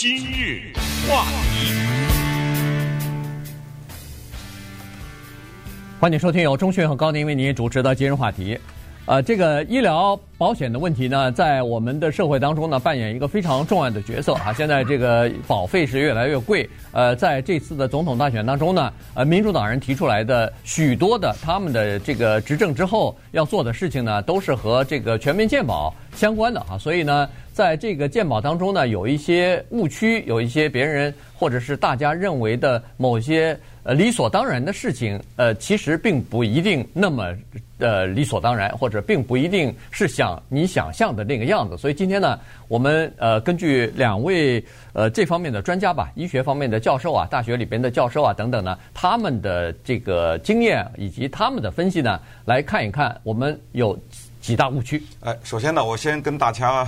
今日话题，欢迎收听由钟迅和高宁为您主持的今日话题。呃，这个医疗保险的问题呢，在我们的社会当中呢，扮演一个非常重要的角色啊。现在这个保费是越来越贵。呃，在这次的总统大选当中呢，呃，民主党人提出来的许多的他们的这个执政之后要做的事情呢，都是和这个全民健保相关的啊。所以呢，在这个鉴宝当中呢，有一些误区，有一些别人或者是大家认为的某些呃理所当然的事情，呃，其实并不一定那么。呃，理所当然，或者并不一定是想你想象的那个样子。所以今天呢，我们呃根据两位呃这方面的专家吧，医学方面的教授啊，大学里边的教授啊等等呢，他们的这个经验以及他们的分析呢，来看一看我们有几大误区。哎，首先呢，我先跟大家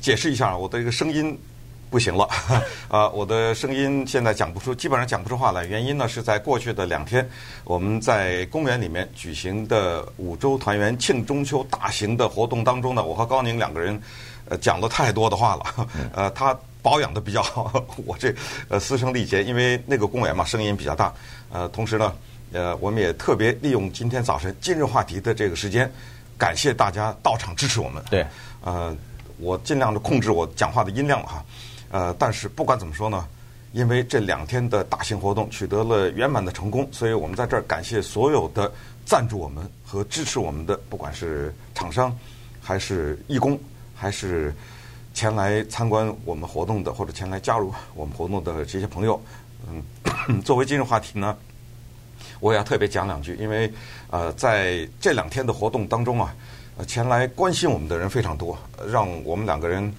解释一下我的这个声音。不行了，啊，我的声音现在讲不出，基本上讲不出话来。原因呢是在过去的两天，我们在公园里面举行的五洲团圆庆中秋大型的活动当中呢，我和高宁两个人呃讲了太多的话了。呃，他保养的比较好，我这呃嘶声力竭，因为那个公园嘛，声音比较大。呃，同时呢，呃，我们也特别利用今天早晨今日话题的这个时间，感谢大家到场支持我们。对，呃，我尽量的控制我讲话的音量哈。呃，但是不管怎么说呢，因为这两天的大型活动取得了圆满的成功，所以我们在这儿感谢所有的赞助我们和支持我们的，不管是厂商，还是义工，还是前来参观我们活动的，或者前来加入我们活动的这些朋友。嗯，作为今日话题呢，我也要特别讲两句，因为呃，在这两天的活动当中啊，前来关心我们的人非常多，让我们两个人。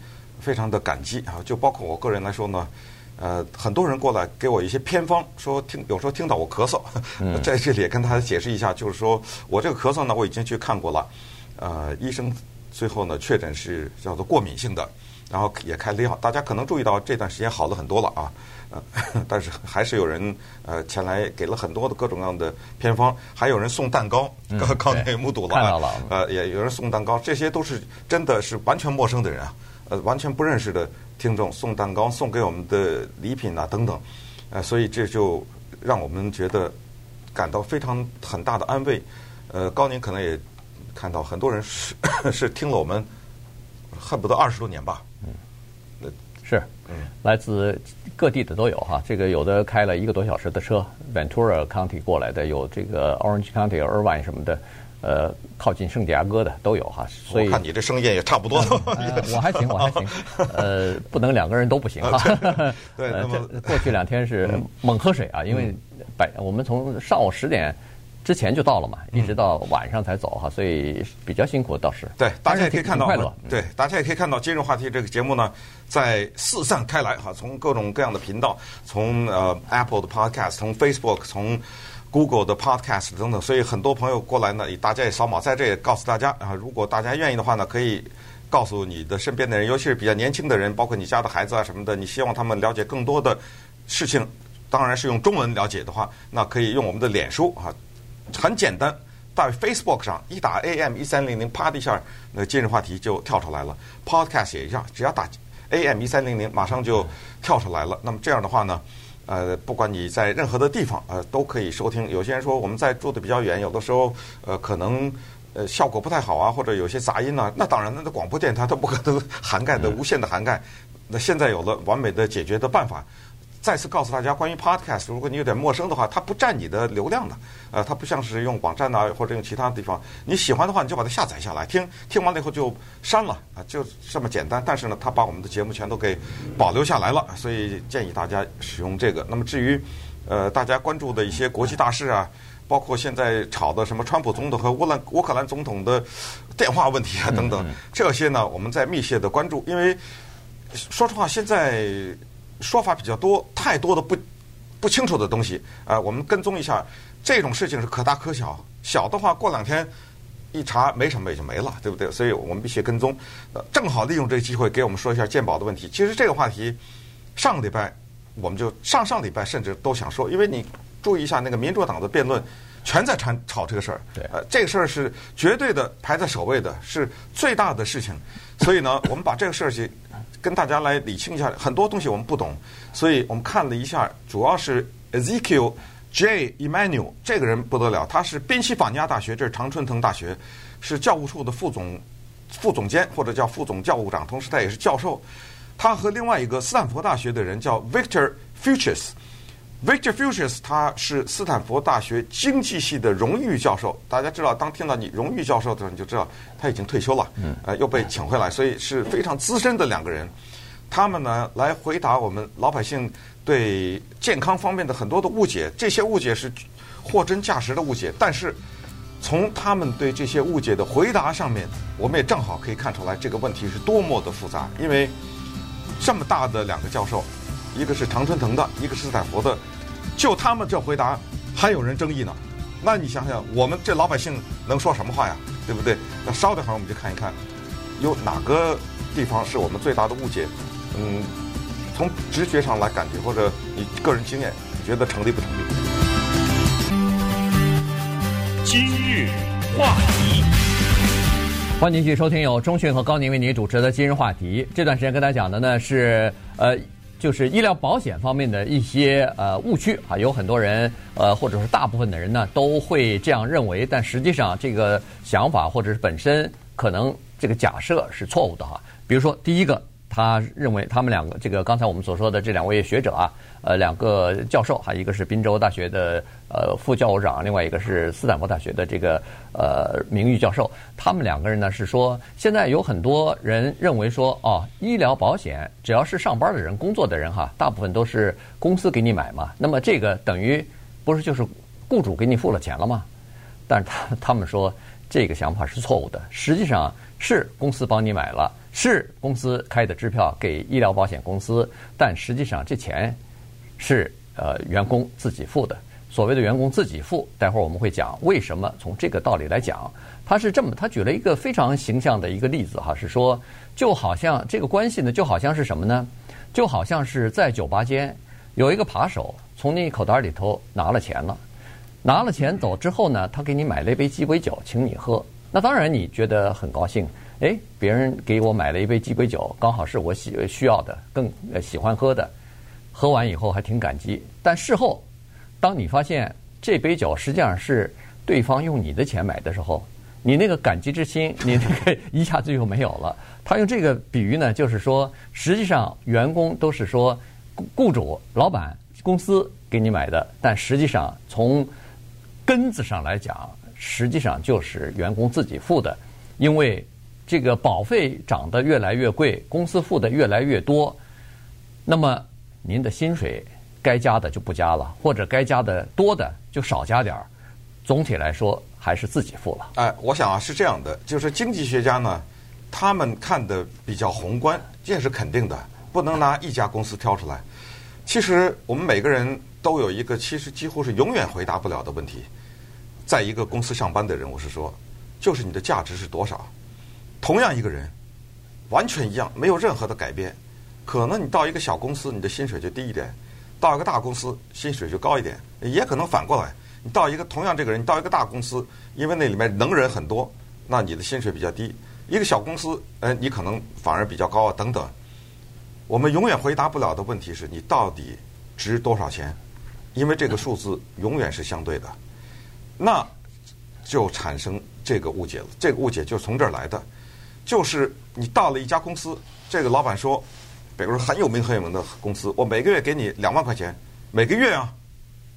非常的感激啊！就包括我个人来说呢，呃，很多人过来给我一些偏方，说听有时候听到我咳嗽，嗯、在这里也跟大家解释一下，就是说我这个咳嗽呢，我已经去看过了，呃，医生最后呢确诊是叫做过敏性的，然后也开了药。大家可能注意到这段时间好了很多了啊，呃，但是还是有人呃前来给了很多的各种各样的偏方，还有人送蛋糕，刚刚也目睹了，看到了，呃，也有人送蛋糕，这些都是真的是完全陌生的人啊。呃，完全不认识的听众送蛋糕送给我们的礼品啊等等，呃，所以这就让我们觉得感到非常很大的安慰。呃，高宁可能也看到很多人是 是听了我们恨不得二十多年吧。嗯，是，嗯，来自各地的都有哈。这个有的开了一个多小时的车，Ventura County 过来的，有这个 Orange County、Irvine 什么的。呃，靠近圣地亚哥的都有哈，所以我看你这声音也差不多。呃、我还行，我还行。呃，不能两个人都不行哈。对，呃、这过去两天是猛喝水啊，因为百我们从上午十点之前就到了嘛，一直到晚上才走哈，所以比较辛苦倒是。对，大家也可以看到，快乐。对，大家也可以看到，今日话题这个节目呢，在四散开来哈，从各种各样的频道，从呃 Apple 的 Podcast，从 Facebook，从。Google 的 Podcast 等等，所以很多朋友过来呢，大家也扫码，在这也告诉大家啊，如果大家愿意的话呢，可以告诉你的身边的人，尤其是比较年轻的人，包括你家的孩子啊什么的，你希望他们了解更多的事情，当然是用中文了解的话，那可以用我们的脸书啊，很简单，在 Facebook 上一打 AM 一三零零，啪的一下，那今日话题就跳出来了。Podcast 也一样，只要打 AM 一三零零，马上就跳出来了。那么这样的话呢？呃，不管你在任何的地方，呃，都可以收听。有些人说我们在住的比较远，有的时候呃可能呃效果不太好啊，或者有些杂音呢、啊。那当然，那广播电台它不可能 涵盖的无限的涵盖。那现在有了完美的解决的办法。再次告诉大家，关于 Podcast，如果你有点陌生的话，它不占你的流量的，呃，它不像是用网站呐、啊、或者用其他地方，你喜欢的话，你就把它下载下来听，听完了以后就删了啊，就这么简单。但是呢，它把我们的节目全都给保留下来了，所以建议大家使用这个。那么至于呃大家关注的一些国际大事啊，包括现在炒的什么川普总统和乌兰乌克兰总统的电话问题啊等等，这些呢，我们在密切的关注，因为说实话，现在。说法比较多，太多的不不清楚的东西啊、呃，我们跟踪一下，这种事情是可大可小，小的话过两天一查没什么也就没了，对不对？所以我们必须跟踪。呃，正好利用这个机会给我们说一下鉴宝的问题。其实这个话题上个礼拜我们就上上礼拜甚至都想说，因为你注意一下那个民主党的辩论，全在谈吵这个事儿。对，呃，这个事儿是绝对的排在首位的，是最大的事情。所以呢，我们把这个事儿去。跟大家来理清一下，很多东西我们不懂，所以我们看了一下，主要是 Ezekiel J. Emanuel 这个人不得了，他是宾夕法尼亚大学，这是常春藤大学，是教务处的副总副总监或者叫副总教务长，同时他也是教授。他和另外一个斯坦福大学的人叫 Victor Fuchs。Victor Fuchs 他是斯坦福大学经济系的荣誉教授。大家知道，当听到你荣誉教授的时候，你就知道他已经退休了，呃，又被请回来，所以是非常资深的两个人。他们呢来回答我们老百姓对健康方面的很多的误解，这些误解是货真价实的误解。但是从他们对这些误解的回答上面，我们也正好可以看出来这个问题是多么的复杂，因为这么大的两个教授。一个是常春藤的，一个是斯坦福的，就他们这回答还有人争议呢。那你想想，我们这老百姓能说什么话呀？对不对？那稍等会儿我们就看一看，有哪个地方是我们最大的误解？嗯，从直觉上来感觉，或者你个人经验，你觉得成立不成立？今日话题，欢迎继续收听由钟讯和高宁为您主持的今日话题。这段时间跟大家讲的呢是呃。就是医疗保险方面的一些呃误区啊，有很多人呃或者是大部分的人呢都会这样认为，但实际上这个想法或者是本身可能这个假设是错误的哈。比如说第一个。他认为他们两个，这个刚才我们所说的这两位学者啊，呃，两个教授，还一个是宾州大学的呃副教务长，另外一个是斯坦福大学的这个呃名誉教授。他们两个人呢是说，现在有很多人认为说，哦，医疗保险只要是上班的人、工作的人哈，大部分都是公司给你买嘛，那么这个等于不是就是雇主给你付了钱了吗？但是他他们说这个想法是错误的，实际上是公司帮你买了。是公司开的支票给医疗保险公司，但实际上这钱是呃员工自己付的。所谓的员工自己付，待会儿我们会讲为什么。从这个道理来讲，他是这么，他举了一个非常形象的一个例子哈，是说就好像这个关系呢，就好像是什么呢？就好像是在酒吧间有一个扒手从你口袋里头拿了钱了，拿了钱走之后呢，他给你买了一杯鸡尾酒请你喝，那当然你觉得很高兴。哎，别人给我买了一杯鸡尾酒，刚好是我喜需要的，更喜欢喝的。喝完以后还挺感激。但事后，当你发现这杯酒实际上是对方用你的钱买的时候，你那个感激之心，你那个 一下子就没有了。他用这个比喻呢，就是说，实际上员工都是说雇主、老板、公司给你买的，但实际上从根子上来讲，实际上就是员工自己付的，因为。这个保费涨得越来越贵，公司付的越来越多，那么您的薪水该加的就不加了，或者该加的多的就少加点儿。总体来说，还是自己付了。哎，我想啊是这样的，就是经济学家呢，他们看的比较宏观，这也是肯定的，不能拿一家公司挑出来。其实我们每个人都有一个，其实几乎是永远回答不了的问题，在一个公司上班的人，我是说，就是你的价值是多少？同样一个人，完全一样，没有任何的改变。可能你到一个小公司，你的薪水就低一点；到一个大公司，薪水就高一点。也可能反过来，你到一个同样这个人，你到一个大公司，因为那里面能人很多，那你的薪水比较低。一个小公司，呃，你可能反而比较高啊，等等。我们永远回答不了的问题是你到底值多少钱？因为这个数字永远是相对的，那就产生这个误解了。这个误解就从这儿来的。就是你到了一家公司，这个老板说，比如说很有名很有名的公司，我每个月给你两万块钱，每个月啊，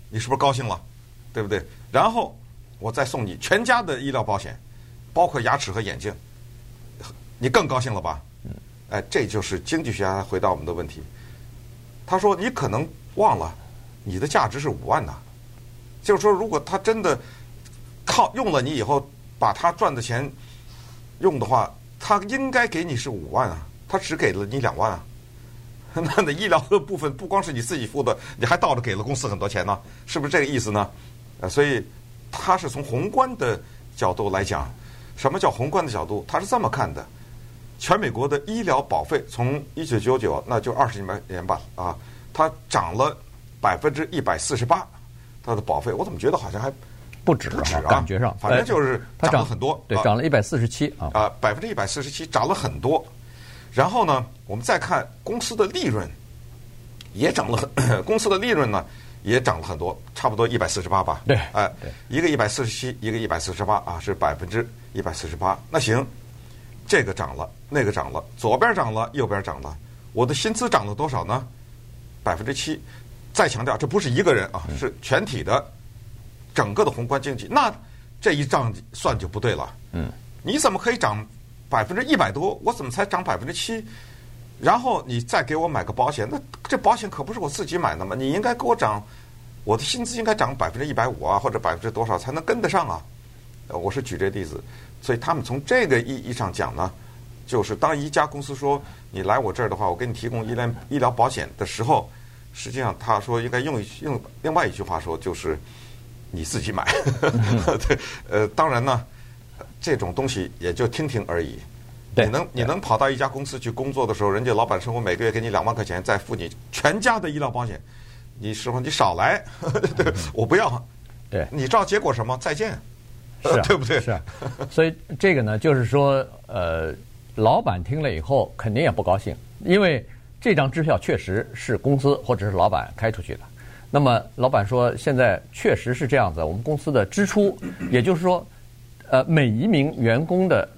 你是不是高兴了？对不对？然后我再送你全家的医疗保险，包括牙齿和眼镜，你更高兴了吧？哎，这就是经济学家回答我们的问题。他说你可能忘了，你的价值是五万呐。就是说，如果他真的靠用了你以后，把他赚的钱用的话。他应该给你是五万啊，他只给了你两万啊，那的医疗的部分不光是你自己付的，你还倒着给了公司很多钱呢，是不是这个意思呢？呃，所以他是从宏观的角度来讲，什么叫宏观的角度？他是这么看的：全美国的医疗保费从一九九九，那就二十年吧，啊，它涨了百分之一百四十八，它的保费，我怎么觉得好像还。不止啊，感觉上，反正就是涨了很多，对，涨了一百四十七啊，啊，百分之一百四十七涨了很多。然后呢，我们再看公司的利润也涨了很，公司的利润呢也涨了很多，差不多一百四十八吧。对，哎，对一个一百四十七，一个一百四十八啊，是百分之一百四十八。那行，这个涨了，那个涨了，左边涨了，右边涨了，我的薪资涨了多少呢？百分之七。再强调，这不是一个人啊，是全体的整个的宏观经济。那这一账算就不对了。嗯，你怎么可以涨百分之一百多？我怎么才涨百分之七？然后你再给我买个保险，那这保险可不是我自己买的嘛？你应该给我涨，我的薪资应该涨百分之一百五啊，或者百分之多少才能跟得上啊？呃我是举这例子，所以他们从这个意义上讲呢，就是当一家公司说你来我这儿的话，我给你提供医疗医疗保险的时候。实际上，他说应该用用另外一句话说，就是你自己买。对，呃，当然呢，这种东西也就听听而已。你能你能跑到一家公司去工作的时候，人家老板说我每个月给你两万块钱，再付你全家的医疗保险，你说你少来，对，我不要。对，你知道结果什么？再见，是啊，对不对？是啊。所以这个呢，就是说，呃，老板听了以后肯定也不高兴，因为。这张支票确实是公司或者是老板开出去的，那么老板说现在确实是这样子，我们公司的支出，也就是说，呃，每一名员工的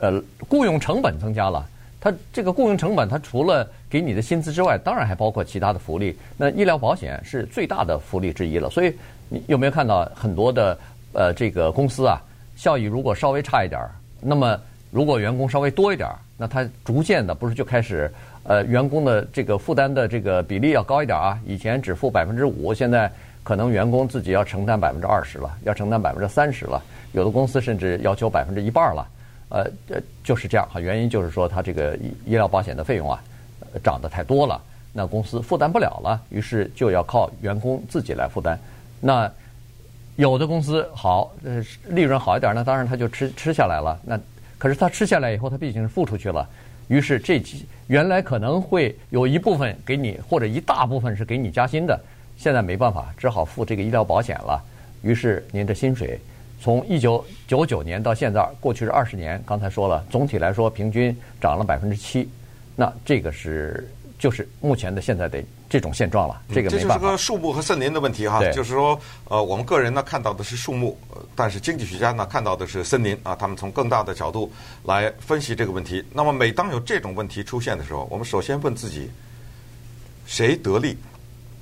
呃雇佣成本增加了，他这个雇佣成本，他除了给你的薪资之外，当然还包括其他的福利。那医疗保险是最大的福利之一了。所以你有没有看到很多的呃这个公司啊，效益如果稍微差一点儿，那么如果员工稍微多一点儿，那他逐渐的不是就开始。呃，员工的这个负担的这个比例要高一点啊！以前只付百分之五，现在可能员工自己要承担百分之二十了，要承担百分之三十了。有的公司甚至要求百分之一半了。呃，就是这样哈。原因就是说，他这个医医疗保险的费用啊，涨得太多了，那公司负担不了了，于是就要靠员工自己来负担。那有的公司好，呃，利润好一点，那当然他就吃吃下来了。那可是他吃下来以后，他毕竟是付出去了。于是这几原来可能会有一部分给你，或者一大部分是给你加薪的，现在没办法，只好付这个医疗保险了。于是您的薪水从一九九九年到现在，过去是二十年，刚才说了，总体来说平均涨了百分之七。那这个是就是目前的现在的。这种现状了，这个没办法。这就是个树木和森林的问题哈，就是说，呃，我们个人呢看到的是树木，但是经济学家呢看到的是森林啊，他们从更大的角度来分析这个问题。那么每当有这种问题出现的时候，我们首先问自己，谁得利？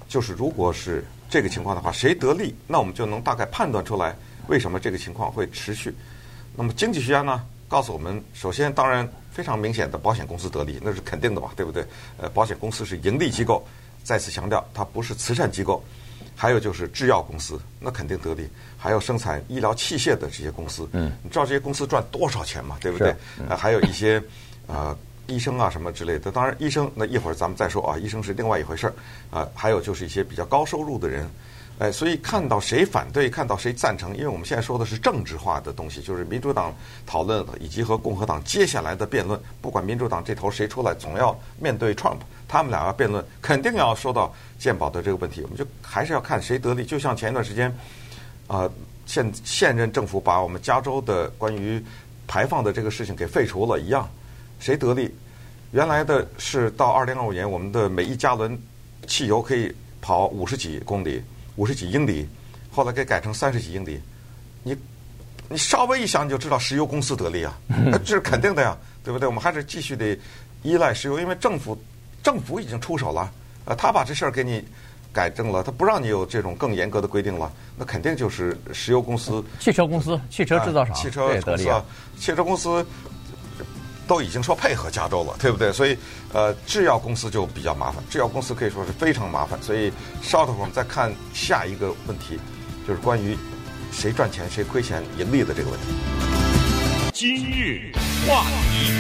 就是如果是这个情况的话，谁得利？那我们就能大概判断出来为什么这个情况会持续。那么经济学家呢告诉我们，首先当然非常明显的，保险公司得利，那是肯定的嘛，对不对？呃，保险公司是盈利机构。再次强调，它不是慈善机构。还有就是制药公司，那肯定得利。还有生产医疗器械的这些公司，嗯，你知道这些公司赚多少钱吗？对不对？嗯、呃，还有一些呃医生啊什么之类的。当然，医生那一会儿咱们再说啊，医生是另外一回事儿啊。还有就是一些比较高收入的人，哎，所以看到谁反对，看到谁赞成，因为我们现在说的是政治化的东西，就是民主党讨论，以及和共和党接下来的辩论。不管民主党这头谁出来，总要面对 Trump。他们俩要辩论，肯定要说到健保的这个问题。我们就还是要看谁得利。就像前一段时间，啊、现现任政府把我们加州的关于排放的这个事情给废除了一样，谁得利？原来的是到二零二五年，我们的每一加仑汽油可以跑五十几公里、五十几英里，后来给改成三十几英里。你你稍微一想，你就知道石油公司得利啊，这是肯定的呀，对不对？我们还是继续得依赖石油，因为政府。政府已经出手了，呃，他把这事儿给你改正了，他不让你有这种更严格的规定了，那肯定就是石油公司、汽车公司、汽车制造厂、汽车公司、啊、汽车公司都已经说配合加州了，对不对？所以，呃，制药公司就比较麻烦，制药公司可以说是非常麻烦。所以，稍等会儿我们再看下一个问题，就是关于谁赚钱、谁亏钱、盈利的这个问题。今日话题。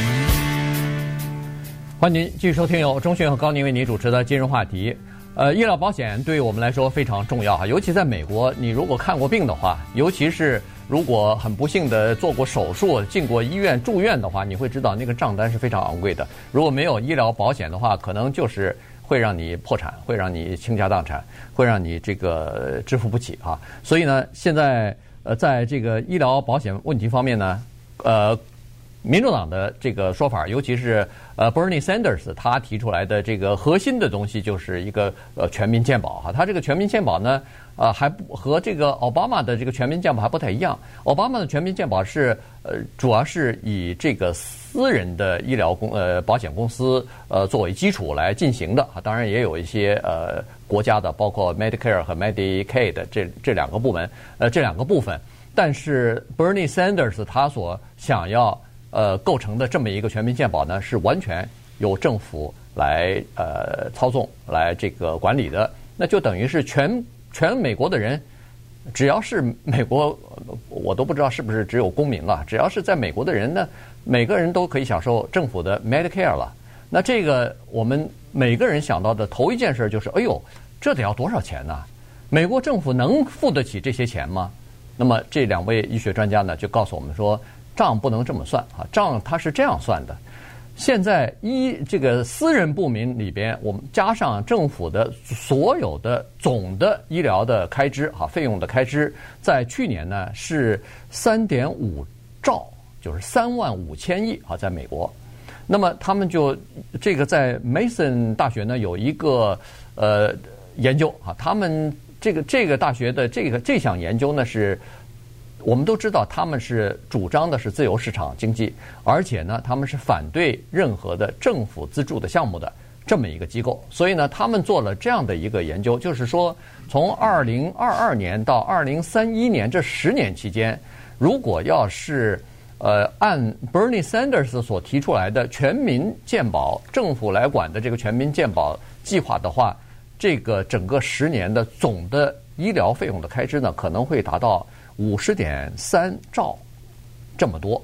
欢迎您继续收听由钟迅和高宁为您主持的今日话题。呃，医疗保险对于我们来说非常重要哈，尤其在美国，你如果看过病的话，尤其是如果很不幸的做过手术、进过医院住院的话，你会知道那个账单是非常昂贵的。如果没有医疗保险的话，可能就是会让你破产，会让你倾家荡产，会让你这个支付不起啊。所以呢，现在呃，在这个医疗保险问题方面呢，呃。民主党的这个说法，尤其是呃 Bernie Sanders 他提出来的这个核心的东西，就是一个呃全民健保哈。他这个全民健保呢，呃还不和这个奥巴马的这个全民健保还不太一样。奥巴马的全民健保是呃主要是以这个私人的医疗公呃保险公司呃作为基础来进行的啊，当然也有一些呃国家的，包括 Medicare 和 Medicaid 这这两个部门呃这两个部分。但是 Bernie Sanders 他所想要呃，构成的这么一个全民健保呢，是完全由政府来呃操纵、来这个管理的。那就等于是全全美国的人，只要是美国，我都不知道是不是只有公民了。只要是在美国的人呢，每个人都可以享受政府的 Medicare 了。那这个我们每个人想到的头一件事就是：哎呦，这得要多少钱呢？美国政府能付得起这些钱吗？那么这两位医学专家呢，就告诉我们说。账不能这么算啊！账它是这样算的。现在医这个私人部门里边，我们加上政府的所有的总的医疗的开支啊，费用的开支，在去年呢是三点五兆，就是三万五千亿啊，在美国。那么他们就这个在 Mason 大学呢有一个呃研究啊，他们这个这个大学的这个这项研究呢是。我们都知道，他们是主张的是自由市场经济，而且呢，他们是反对任何的政府资助的项目的这么一个机构。所以呢，他们做了这样的一个研究，就是说，从二零二二年到二零三一年这十年期间，如果要是呃按 Bernie Sanders 所提出来的全民健保政府来管的这个全民健保计划的话，这个整个十年的总的医疗费用的开支呢，可能会达到。五十点三兆，这么多，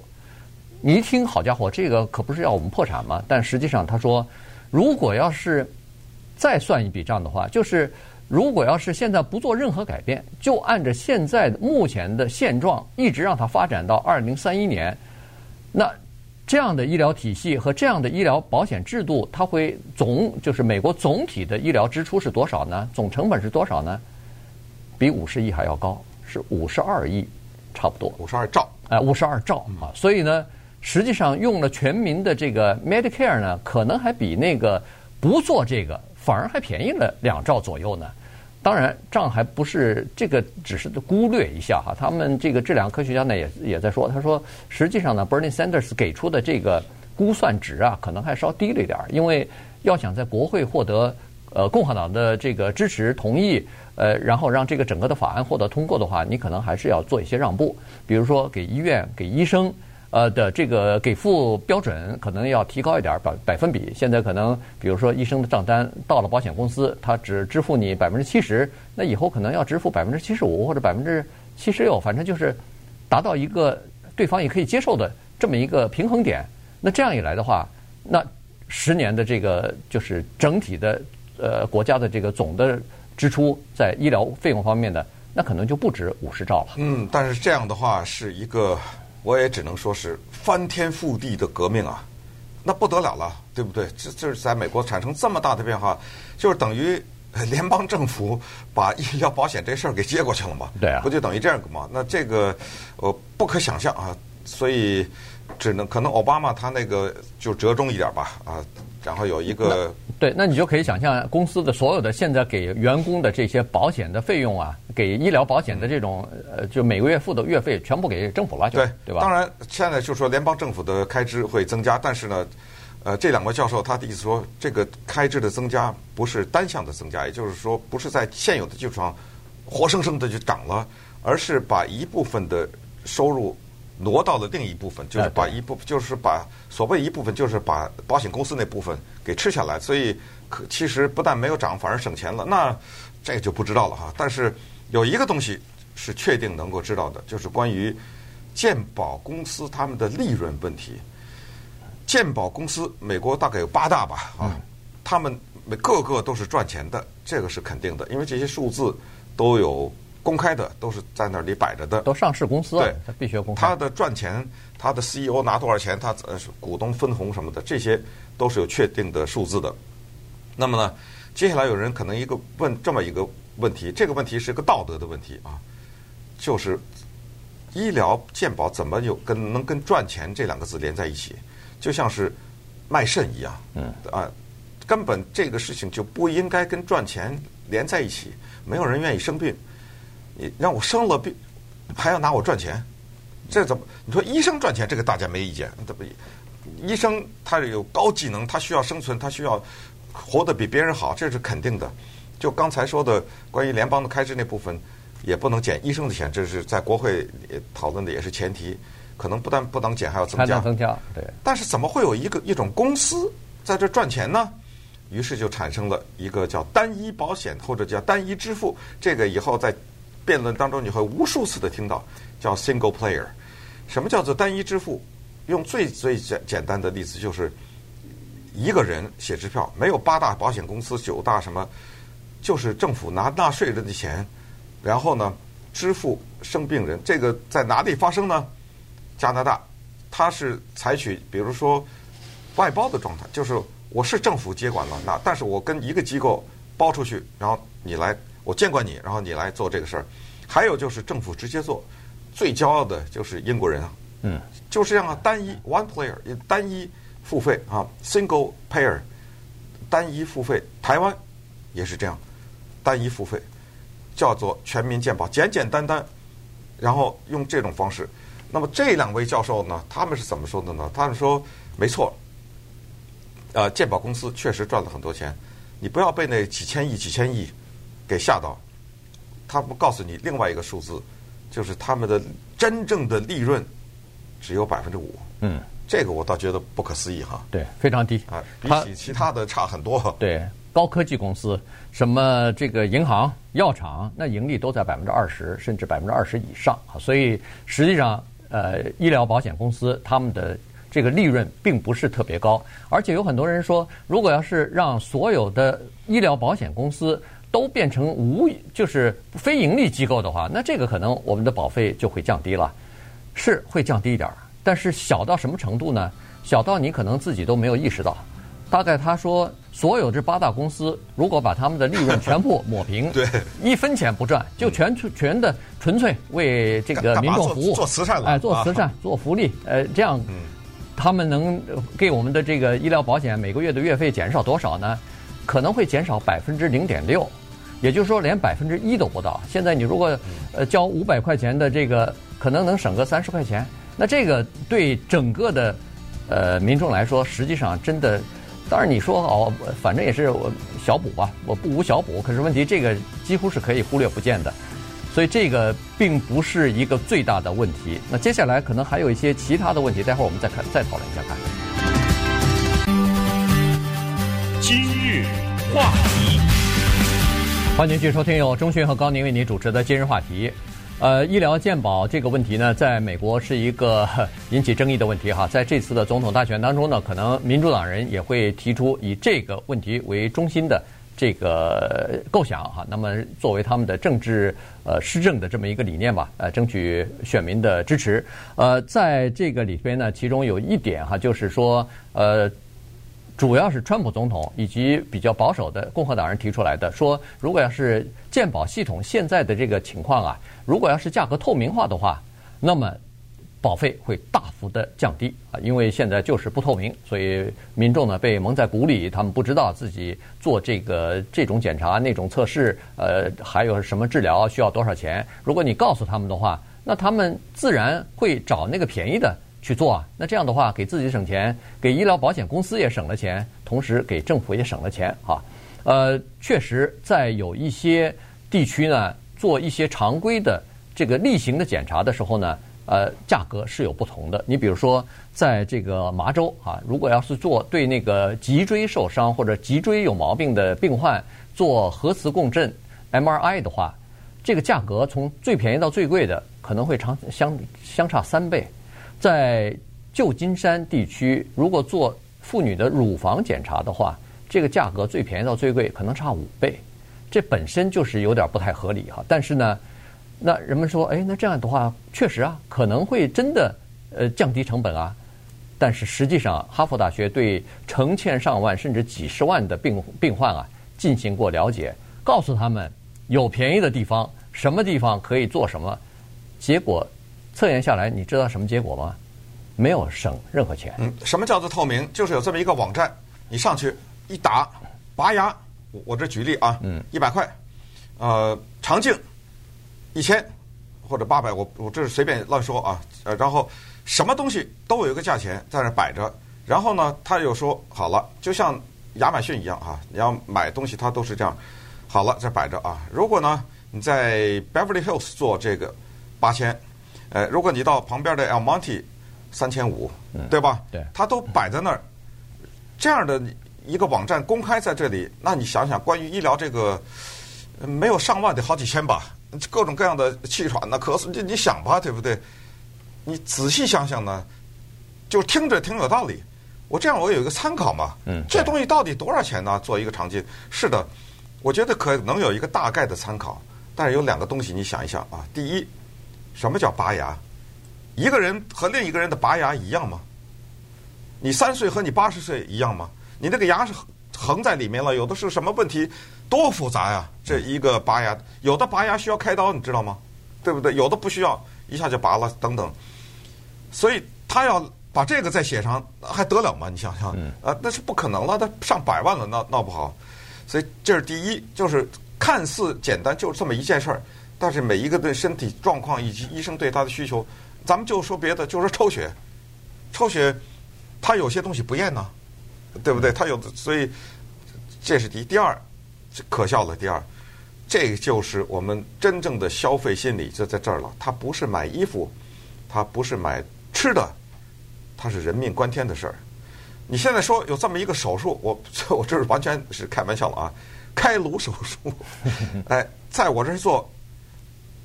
你一听，好家伙，这个可不是要我们破产吗？但实际上，他说，如果要是再算一笔账的话，就是如果要是现在不做任何改变，就按着现在目前的现状，一直让它发展到二零三一年，那这样的医疗体系和这样的医疗保险制度，它会总就是美国总体的医疗支出是多少呢？总成本是多少呢？比五十亿还要高。是五十二亿，差不多五十二兆，哎，五十二兆啊！所以呢，实际上用了全民的这个 Medicare 呢，可能还比那个不做这个反而还便宜了两兆左右呢。当然，账还不是这个，只是忽略一下哈。他们这个这两个科学家呢，也也在说，他说实际上呢，Bernie Sanders 给出的这个估算值啊，可能还稍低了一点，因为要想在国会获得呃共和党的这个支持同意。呃，然后让这个整个的法案获得通过的话，你可能还是要做一些让步，比如说给医院、给医生，呃的这个给付标准可能要提高一点百百分比。现在可能比如说医生的账单到了保险公司，他只支付你百分之七十，那以后可能要支付百分之七十五或者百分之七十六，反正就是达到一个对方也可以接受的这么一个平衡点。那这样一来的话，那十年的这个就是整体的呃国家的这个总的。支出在医疗费用方面的，那可能就不止五十兆了。嗯，但是这样的话是一个，我也只能说是翻天覆地的革命啊，那不得了了，对不对？这这是在美国产生这么大的变化，就是等于联邦政府把医疗保险这事儿给接过去了嘛？对啊，不就等于这样嘛？那这个呃不可想象啊，所以只能可能奥巴马他那个就折中一点吧啊。然后有一个对，那你就可以想象公司的所有的现在给员工的这些保险的费用啊，给医疗保险的这种呃，就每个月付的月费全部给政府了，就对对吧？当然，现在就说联邦政府的开支会增加，但是呢，呃，这两位教授他的意思说，这个开支的增加不是单向的增加，也就是说，不是在现有的基础上活生生的就涨了，而是把一部分的收入。挪到了另一部分，就是把一部分，就是把所谓一部分，就是把保险公司那部分给吃下来。所以，可其实不但没有涨，反而省钱了。那这个就不知道了哈。但是有一个东西是确定能够知道的，就是关于鉴保公司他们的利润问题。鉴保公司美国大概有八大吧，啊，他们每个个都是赚钱的，这个是肯定的，因为这些数字都有。公开的都是在那里摆着的，都上市公司啊，对，它必须要公开。它的赚钱，它的 CEO 拿多少钱，它呃股东分红什么的，这些都是有确定的数字的。那么呢，接下来有人可能一个问这么一个问题，这个问题是个道德的问题啊，就是医疗健保怎么有跟能跟赚钱这两个字连在一起？就像是卖肾一样，嗯啊，根本这个事情就不应该跟赚钱连在一起。没有人愿意生病，你让我生了病还要拿我赚钱，这怎么？你说医生赚钱，这个大家没意见，怎么？医生他有高技能，他需要生存，他需要活得比别人好，这是肯定的。就刚才说的关于联邦的开支那部分，也不能减医生的钱，这是在国会讨论的也是前提。可能不但不能减，还要增加。增加，对。但是怎么会有一个一种公司在这赚钱呢？于是就产生了一个叫单一保险或者叫单一支付。这个以后在辩论当中你会无数次的听到叫 single player。什么叫做单一支付？用最最简简单的例子就是一个人写支票，没有八大保险公司、九大什么，就是政府拿纳税人的钱，然后呢支付生病人。这个在哪里发生呢？加拿大，它是采取比如说外包的状态，就是我是政府接管了，那但是我跟一个机构包出去，然后你来，我监管你，然后你来做这个事儿。还有就是政府直接做，最骄傲的就是英国人啊，嗯，就是这样啊，单一 one player，单一付费啊，single payer，单一付费。台湾也是这样，单一付费，叫做全民健保，简简单单，然后用这种方式。那么这两位教授呢，他们是怎么说的呢？他们说，没错，呃，健保公司确实赚了很多钱，你不要被那几千亿、几千亿给吓到。他不告诉你另外一个数字，就是他们的真正的利润只有百分之五。嗯，这个我倒觉得不可思议哈。对，非常低啊，比起其他的差很多。对，高科技公司，什么这个银行、药厂，那盈利都在百分之二十甚至百分之二十以上啊。所以实际上。呃，医疗保险公司他们的这个利润并不是特别高，而且有很多人说，如果要是让所有的医疗保险公司都变成无就是非盈利机构的话，那这个可能我们的保费就会降低了，是会降低一点儿，但是小到什么程度呢？小到你可能自己都没有意识到。大概他说，所有这八大公司如果把他们的利润全部抹平，对，一分钱不赚，就全全的纯粹为这个民众服务，做，做慈善了，哎，做慈善，啊、做福利，呃，这样，他们能给我们的这个医疗保险每个月的月费减少多少呢？可能会减少百分之零点六，也就是说连百分之一都不到。现在你如果呃交五百块钱的这个，可能能省个三十块钱，那这个对整个的呃民众来说，实际上真的。当然你说哦，反正也是我小补吧，我不无小补。可是问题这个几乎是可以忽略不见的，所以这个并不是一个最大的问题。那接下来可能还有一些其他的问题，待会儿我们再看再讨论一下看。今日话题，欢迎继续收听由钟迅和高宁为您主持的今日话题。呃，医疗健保这个问题呢，在美国是一个 引起争议的问题哈。在这次的总统大选当中呢，可能民主党人也会提出以这个问题为中心的这个构想哈。那么作为他们的政治呃施政的这么一个理念吧，呃，争取选民的支持。呃，在这个里边呢，其中有一点哈，就是说呃。主要是川普总统以及比较保守的共和党人提出来的，说如果要是健保系统现在的这个情况啊，如果要是价格透明化的话，那么保费会大幅的降低啊，因为现在就是不透明，所以民众呢被蒙在鼓里，他们不知道自己做这个这种检查、那种测试，呃，还有什么治疗需要多少钱。如果你告诉他们的话，那他们自然会找那个便宜的。去做啊，那这样的话给自己省钱，给医疗保险公司也省了钱，同时给政府也省了钱啊。呃，确实在有一些地区呢，做一些常规的这个例行的检查的时候呢，呃，价格是有不同的。你比如说，在这个麻州啊，如果要是做对那个脊椎受伤或者脊椎有毛病的病患做核磁共振 MRI 的话，这个价格从最便宜到最贵的可能会长相相差三倍。在旧金山地区，如果做妇女的乳房检查的话，这个价格最便宜到最贵可能差五倍，这本身就是有点不太合理哈。但是呢，那人们说，哎，那这样的话，确实啊，可能会真的呃降低成本啊。但是实际上，哈佛大学对成千上万甚至几十万的病病患啊进行过了解，告诉他们有便宜的地方，什么地方可以做什么，结果。测验下来，你知道什么结果吗？没有省任何钱。嗯，什么叫做透明？就是有这么一个网站，你上去一打，拔牙，我我这举例啊，嗯，一百块，呃，肠镜一千或者八百，我我这是随便乱说啊，呃，然后什么东西都有一个价钱在那摆着，然后呢，他又说好了，就像亚马逊一样啊，你要买东西，它都是这样，好了，这摆着啊。如果呢，你在 Beverly Hills 做这个八千。呃，如果你到旁边的 El Monte，三千五，对吧？对，它都摆在那儿，这样的一个网站公开在这里，那你想想，关于医疗这个，没有上万得好几千吧，各种各样的气喘呐、咳嗽，你你想吧，对不对？你仔细想想呢，就听着挺有道理。我这样我有一个参考嘛，嗯，这东西到底多少钱呢？做一个肠镜，是的，我觉得可能有一个大概的参考，但是有两个东西你想一想啊，第一。什么叫拔牙？一个人和另一个人的拔牙一样吗？你三岁和你八十岁一样吗？你那个牙是横在里面了，有的是什么问题？多复杂呀！这一个拔牙，有的拔牙需要开刀，你知道吗？对不对？有的不需要，一下就拔了，等等。所以他要把这个再写上，还得了吗？你想想，啊，那是不可能了，他上百万了，闹闹不好。所以这是第一，就是看似简单，就这么一件事儿。但是每一个对身体状况以及医生对他的需求，咱们就说别的，就说抽血，抽血，他有些东西不验呢，对不对？他有的，所以这是第一。第二，可笑的第二，这就是我们真正的消费心理就在这儿了。他不是买衣服，他不是买吃的，他是人命关天的事儿。你现在说有这么一个手术，我 我这是完全是开玩笑了啊！开颅手术，哎，在我这儿做。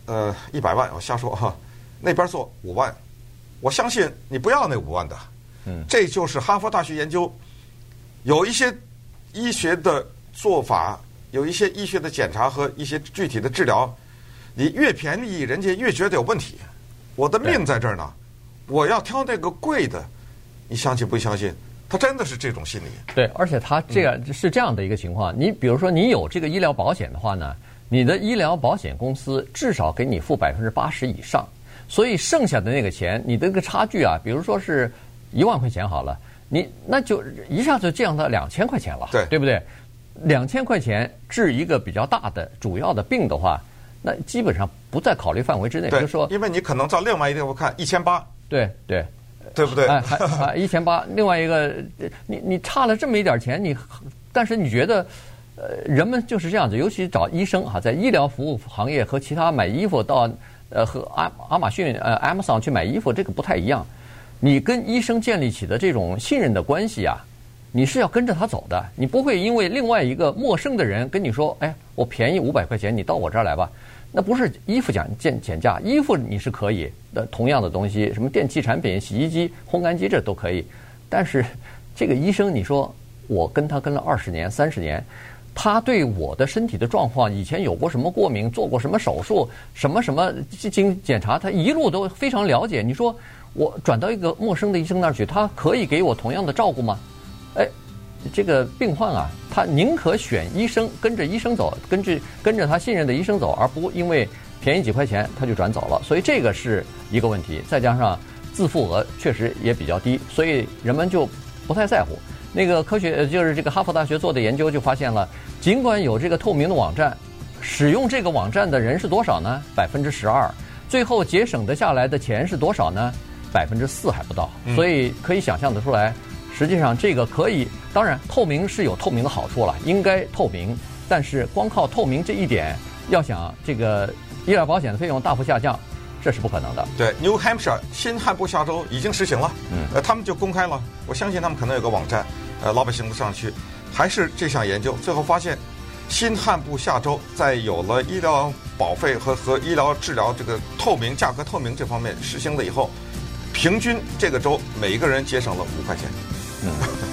呃，一百万，我瞎说哈。那边做五万，我相信你不要那五万的。嗯，这就是哈佛大学研究，有一些医学的做法，有一些医学的检查和一些具体的治疗，你越便宜，人家越觉得有问题。我的命在这儿呢，我要挑那个贵的，你相信不相信？他真的是这种心理。对，而且他这样是这样的一个情况。你比如说，你有这个医疗保险的话呢？你的医疗保险公司至少给你付百分之八十以上，所以剩下的那个钱，你的这个差距啊，比如说是一万块钱好了，你那就一下子降到两千块钱了，对，对不对？两千块钱治一个比较大的主要的病的话，那基本上不在考虑范围之内。就是说，因为你可能到另外一个地方看一千八，对对，对不对？哎，还一千八，另外一个你你差了这么一点钱，你但是你觉得？呃，人们就是这样子，尤其找医生哈，在医疗服务行业和其他买衣服到呃和阿亚马逊呃 Amazon 去买衣服，这个不太一样。你跟医生建立起的这种信任的关系啊，你是要跟着他走的，你不会因为另外一个陌生的人跟你说，哎，我便宜五百块钱，你到我这儿来吧。那不是衣服讲减减价，衣服你是可以的，同样的东西，什么电器产品、洗衣机、烘干机这都可以。但是这个医生，你说我跟他跟了二十年、三十年。他对我的身体的状况，以前有过什么过敏，做过什么手术，什么什么经检查，他一路都非常了解。你说我转到一个陌生的医生那儿去，他可以给我同样的照顾吗？哎，这个病患啊，他宁可选医生，跟着医生走，跟着跟着他信任的医生走，而不因为便宜几块钱他就转走了。所以这个是一个问题。再加上自付额确实也比较低，所以人们就不太在乎。那个科学就是这个哈佛大学做的研究就发现了，尽管有这个透明的网站，使用这个网站的人是多少呢？百分之十二。最后节省的下来的钱是多少呢？百分之四还不到。所以可以想象得出来，实际上这个可以，当然透明是有透明的好处了，应该透明。但是光靠透明这一点，要想这个医疗保险的费用大幅下降。这是不可能的。对，New Hampshire 新罕布夏州已经实行了，嗯，呃，他们就公开了。我相信他们可能有个网站，呃，老百姓都上去。还是这项研究最后发现，新罕布下周在有了医疗保费和和医疗治疗这个透明价格透明这方面实行了以后，平均这个州每一个人节省了五块钱。嗯。